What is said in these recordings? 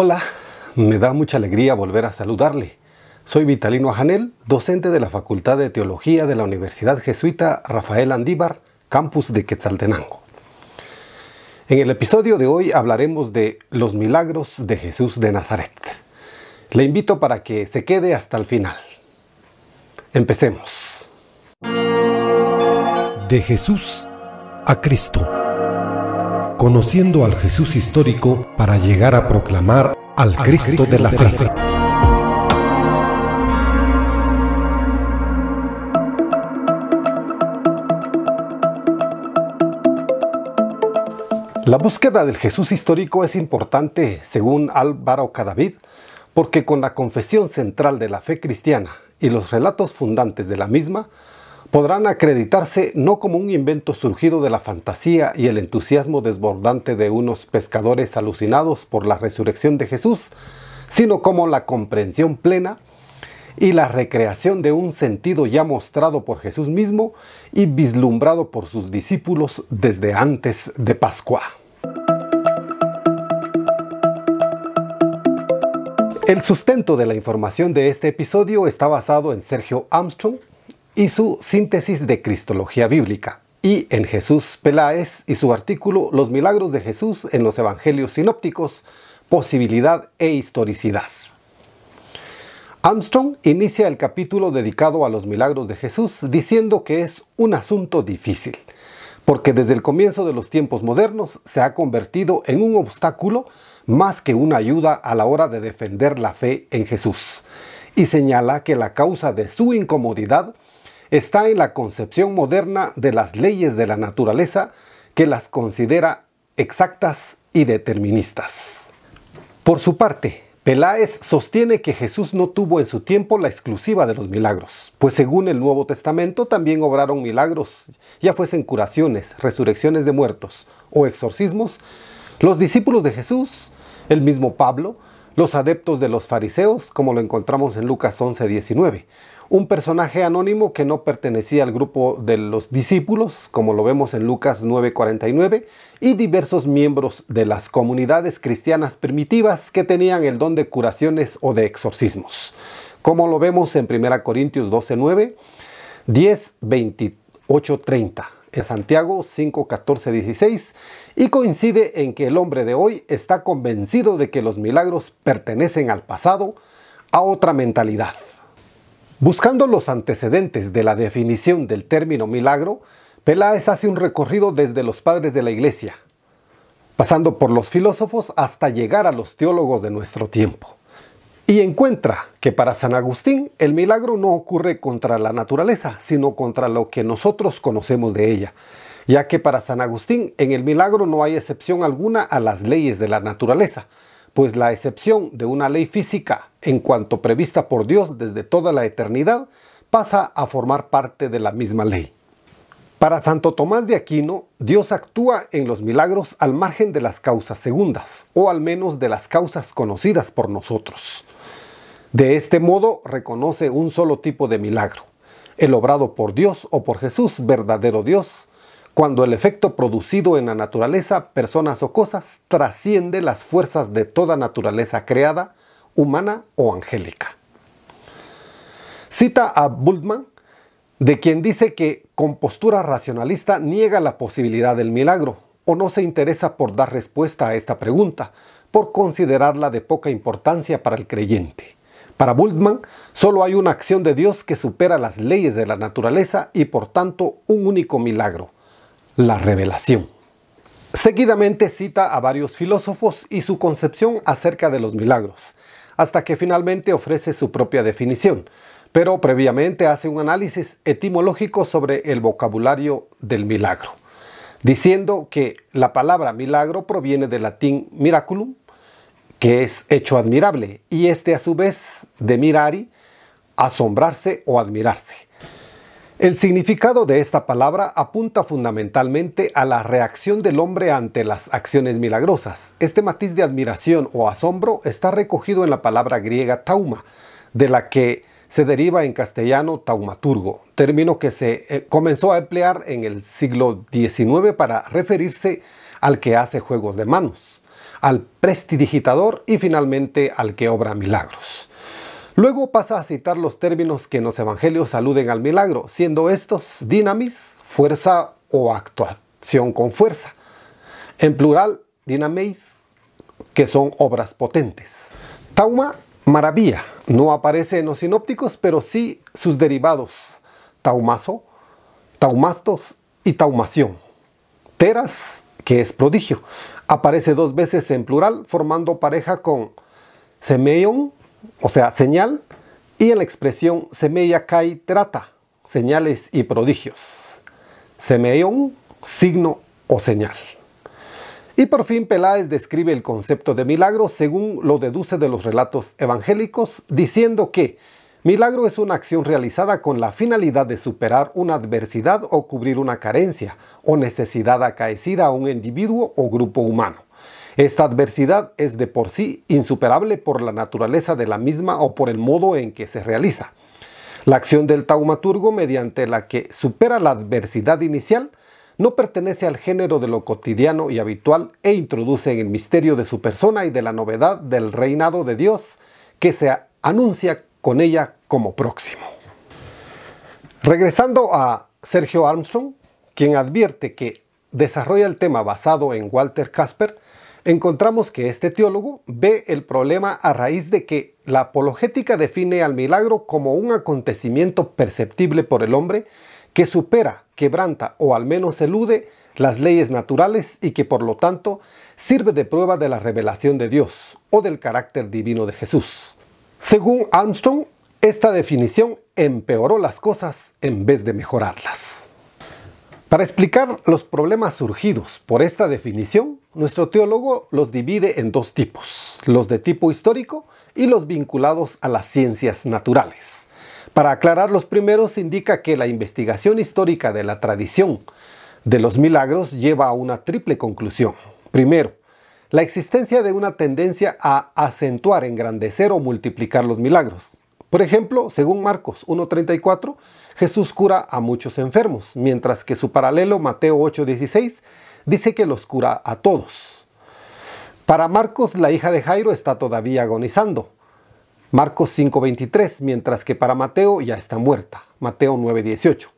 Hola, me da mucha alegría volver a saludarle. Soy Vitalino Ajanel, docente de la Facultad de Teología de la Universidad Jesuita Rafael Andívar, campus de Quetzaltenango. En el episodio de hoy hablaremos de los milagros de Jesús de Nazaret. Le invito para que se quede hasta el final. Empecemos. De Jesús a Cristo conociendo al Jesús histórico para llegar a proclamar al Cristo, de la fe. La búsqueda del Jesús histórico es importante, según Álvaro Cadavid, porque con la confesión central de la fe cristiana y los relatos fundantes de la misma, podrán acreditarse no como un invento surgido de la fantasía y el entusiasmo desbordante de unos pescadores alucinados por la resurrección de Jesús, sino como la comprensión plena y la recreación de un sentido ya mostrado por Jesús mismo y vislumbrado por sus discípulos desde antes de Pascua. El sustento de la información de este episodio está basado en Sergio Armstrong, y su síntesis de Cristología Bíblica, y en Jesús Peláez y su artículo Los milagros de Jesús en los Evangelios Sinópticos, Posibilidad e Historicidad. Armstrong inicia el capítulo dedicado a los milagros de Jesús diciendo que es un asunto difícil, porque desde el comienzo de los tiempos modernos se ha convertido en un obstáculo más que una ayuda a la hora de defender la fe en Jesús, y señala que la causa de su incomodidad está en la concepción moderna de las leyes de la naturaleza que las considera exactas y deterministas. Por su parte, Peláez sostiene que Jesús no tuvo en su tiempo la exclusiva de los milagros, pues según el Nuevo Testamento también obraron milagros, ya fuesen curaciones, resurrecciones de muertos o exorcismos, los discípulos de Jesús, el mismo Pablo, los adeptos de los fariseos, como lo encontramos en Lucas 11:19, un personaje anónimo que no pertenecía al grupo de los discípulos, como lo vemos en Lucas 9:49, y diversos miembros de las comunidades cristianas primitivas que tenían el don de curaciones o de exorcismos, como lo vemos en 1 Corintios 12:9, 10, 28, 30, en Santiago 5, 14, 16, y coincide en que el hombre de hoy está convencido de que los milagros pertenecen al pasado, a otra mentalidad Buscando los antecedentes de la definición del término milagro, Peláez hace un recorrido desde los padres de la Iglesia, pasando por los filósofos hasta llegar a los teólogos de nuestro tiempo. Y encuentra que para San Agustín el milagro no ocurre contra la naturaleza, sino contra lo que nosotros conocemos de ella, ya que para San Agustín en el milagro no hay excepción alguna a las leyes de la naturaleza, pues la excepción de una ley física en cuanto prevista por Dios desde toda la eternidad pasa a formar parte de la misma ley. Para Santo Tomás de Aquino, Dios actúa en los milagros al margen de las causas segundas, o al menos de las causas conocidas por nosotros. De este modo reconoce un solo tipo de milagro, el obrado por Dios o por Jesús, verdadero Dios, cuando el efecto producido en la naturaleza, personas o cosas, trasciende las fuerzas de toda naturaleza creada, humana o angélica. Cita a Bultmann, de quien dice que con postura racionalista niega la posibilidad del milagro o no se interesa por dar respuesta a esta pregunta, por considerarla de poca importancia para el creyente. Para Bultmann, solo hay una acción de Dios que supera las leyes de la naturaleza y por tanto un único milagro, la revelación. Seguidamente cita a varios filósofos y su concepción acerca de los milagros, hasta que finalmente ofrece su propia definición, pero previamente hace un análisis etimológico sobre el vocabulario del milagro, diciendo que la palabra milagro proviene del latín miraculum, que es hecho admirable, y este a su vez de mirari, asombrarse o admirarse. El significado de esta palabra apunta fundamentalmente a la reacción del hombre ante las acciones milagrosas. Este matiz de admiración o asombro está recogido en la palabra griega tauma, de la que se deriva en castellano taumaturgo, término que se eh, comenzó a emplear en el siglo XIX para referirse al que hace juegos de manos. al prestidigitador y finalmente al que obra milagros. Luego pasa a citar los términos que en los evangelios aluden al milagro, siendo estos dinamis, fuerza o actuación con fuerza. En plural, dinameis, que son obras potentes. Tauma, maravilla, no aparece en los sinópticos, pero sí sus derivados, taumazo, taumastos y taumación. Teras, que es prodigio, aparece dos veces en plural formando pareja con semeion, o sea, señal, y en la expresión semeia kai trata, señales y prodigios. Semeion, signo o señal. Y por fin Peláez describe el concepto de milagro según lo deduce de los relatos evangélicos, diciendo que milagro es una acción realizada con la finalidad de superar una adversidad o cubrir una carencia o necesidad acaecida a un individuo o grupo humano. Esta adversidad es de por sí insuperable por la naturaleza de la misma o por el modo en que se realiza. La acción del taumaturgo mediante la que supera la adversidad inicial no pertenece al género de lo cotidiano y habitual e introduce en el misterio de su persona y de la novedad del reinado de Dios que se anuncia con ella como próximo. Regresando a Sergio Armstrong, quien advierte que desarrolla el tema basado en Walter Casper, encontramos que este teólogo ve el problema a raíz de que la apologética define al milagro como un acontecimiento perceptible por el hombre que supera, quebranta o al menos elude las leyes naturales y que por lo tanto sirve de prueba de la revelación de Dios o del carácter divino de Jesús. Según Armstrong, esta definición empeoró las cosas en vez de mejorarlas. Para explicar los problemas surgidos por esta definición, nuestro teólogo los divide en dos tipos, los de tipo histórico y los vinculados a las ciencias naturales. Para aclarar los primeros, indica que la investigación histórica de la tradición de los milagros lleva a una triple conclusión. Primero, la existencia de una tendencia a acentuar, engrandecer o multiplicar los milagros. Por ejemplo, según Marcos 1.34, Jesús cura a muchos enfermos, mientras que su paralelo Mateo 8.16 dice que los cura a todos. Para Marcos, la hija de Jairo está todavía agonizando, Marcos 5:23, mientras que para Mateo ya está muerta. Mateo 9:18.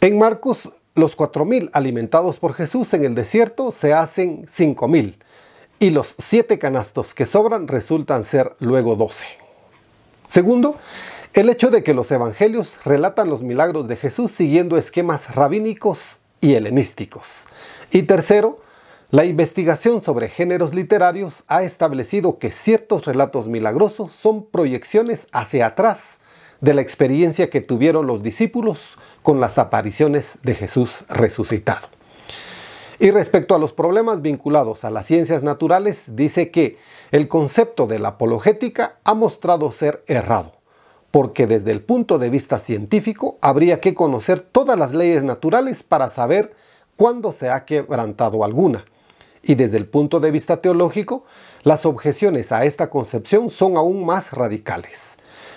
En Marcos, los 4.000 alimentados por Jesús en el desierto se hacen 5.000 y los siete canastos que sobran resultan ser luego 12. Segundo, el hecho de que los evangelios relatan los milagros de Jesús siguiendo esquemas rabínicos y helenísticos. Y tercero, la investigación sobre géneros literarios ha establecido que ciertos relatos milagrosos son proyecciones hacia atrás de la experiencia que tuvieron los discípulos con las apariciones de Jesús resucitado. Y respecto a los problemas vinculados a las ciencias naturales, dice que el concepto de la apologética ha mostrado ser errado, porque desde el punto de vista científico habría que conocer todas las leyes naturales para saber cuándo se ha quebrantado alguna y desde el punto de vista teológico, las objeciones a esta concepción son aún más radicales.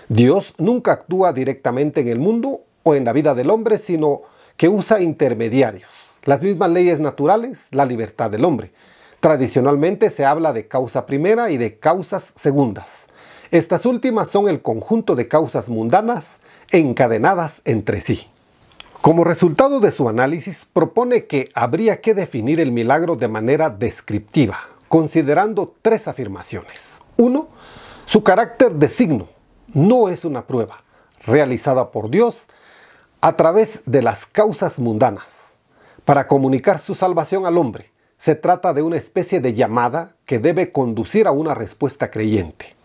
Dios nunca actúa directamente en el mundo o en la vida del hombre, sino que usa intermediarios, las mismas leyes naturales, la libertad del hombre. Tradicionalmente se habla de causa primera y de causas segundas. Estas últimas son el conjunto de causas mundanas encadenadas entre sí. Como resultado de su análisis, propone que habría que definir el milagro de manera descriptiva, considerando tres afirmaciones. Uno, su carácter de signo no es una prueba realizada por Dios a través de las causas mundanas para comunicar su salvación al hombre. Se trata de una especie de llamada que debe conducir a una respuesta creyente.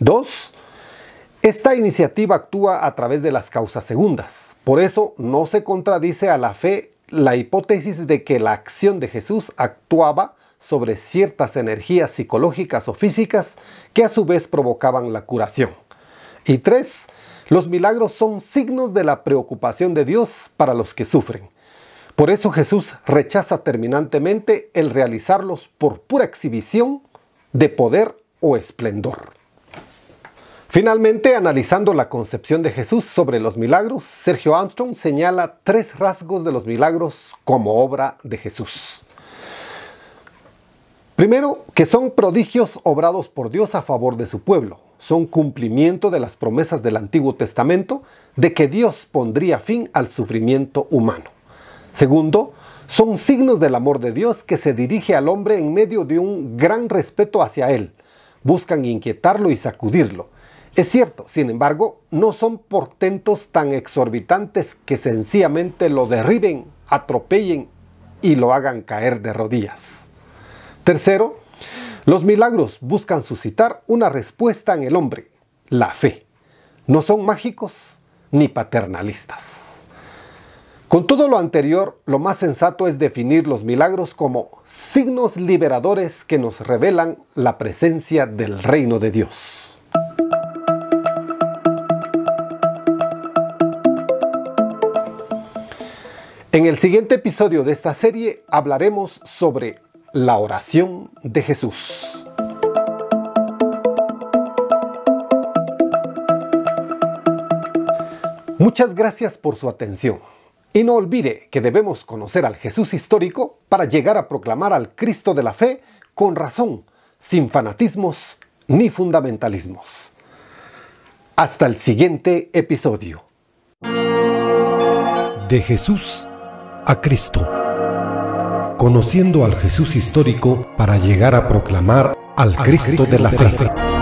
Dos, esta iniciativa actúa a través de las causas segundas. Por eso no se contradice a la fe la hipótesis de que la acción de Jesús actuaba sobre ciertas energías psicológicas o físicas que a su vez provocaban la curación. Y tres, los milagros son signos de la preocupación de Dios para los que sufren. Por eso Jesús rechaza terminantemente el realizarlos por pura exhibición de poder o esplendor. Finalmente, analizando la concepción de Jesús sobre los milagros, Sergio Armstrong señala tres rasgos de los milagros como obra de Jesús. Primero, que son prodigios obrados por Dios a favor de su pueblo. Son cumplimiento de las promesas del Antiguo Testamento de que Dios pondría fin al sufrimiento humano. Segundo, son signos del amor de Dios que se dirige al hombre en medio de un gran respeto hacia él. Buscan inquietarlo y sacudirlo. Es cierto, sin embargo, no son portentos tan exorbitantes que sencillamente lo derriben, atropellen y lo hagan caer de rodillas. Tercero, los milagros buscan suscitar una respuesta en el hombre, la fe. No son mágicos ni paternalistas. Con todo lo anterior, lo más sensato es definir los milagros como signos liberadores que nos revelan la presencia del reino de Dios. En el siguiente episodio de esta serie hablaremos sobre la oración de Jesús. Muchas gracias por su atención. Y no olvide que debemos conocer al Jesús histórico para llegar a proclamar al Cristo de la fe con razón, sin fanatismos ni fundamentalismos. Hasta el siguiente episodio. De Jesús a Cristo conociendo al Jesús histórico para llegar a proclamar al Cristo de la fe.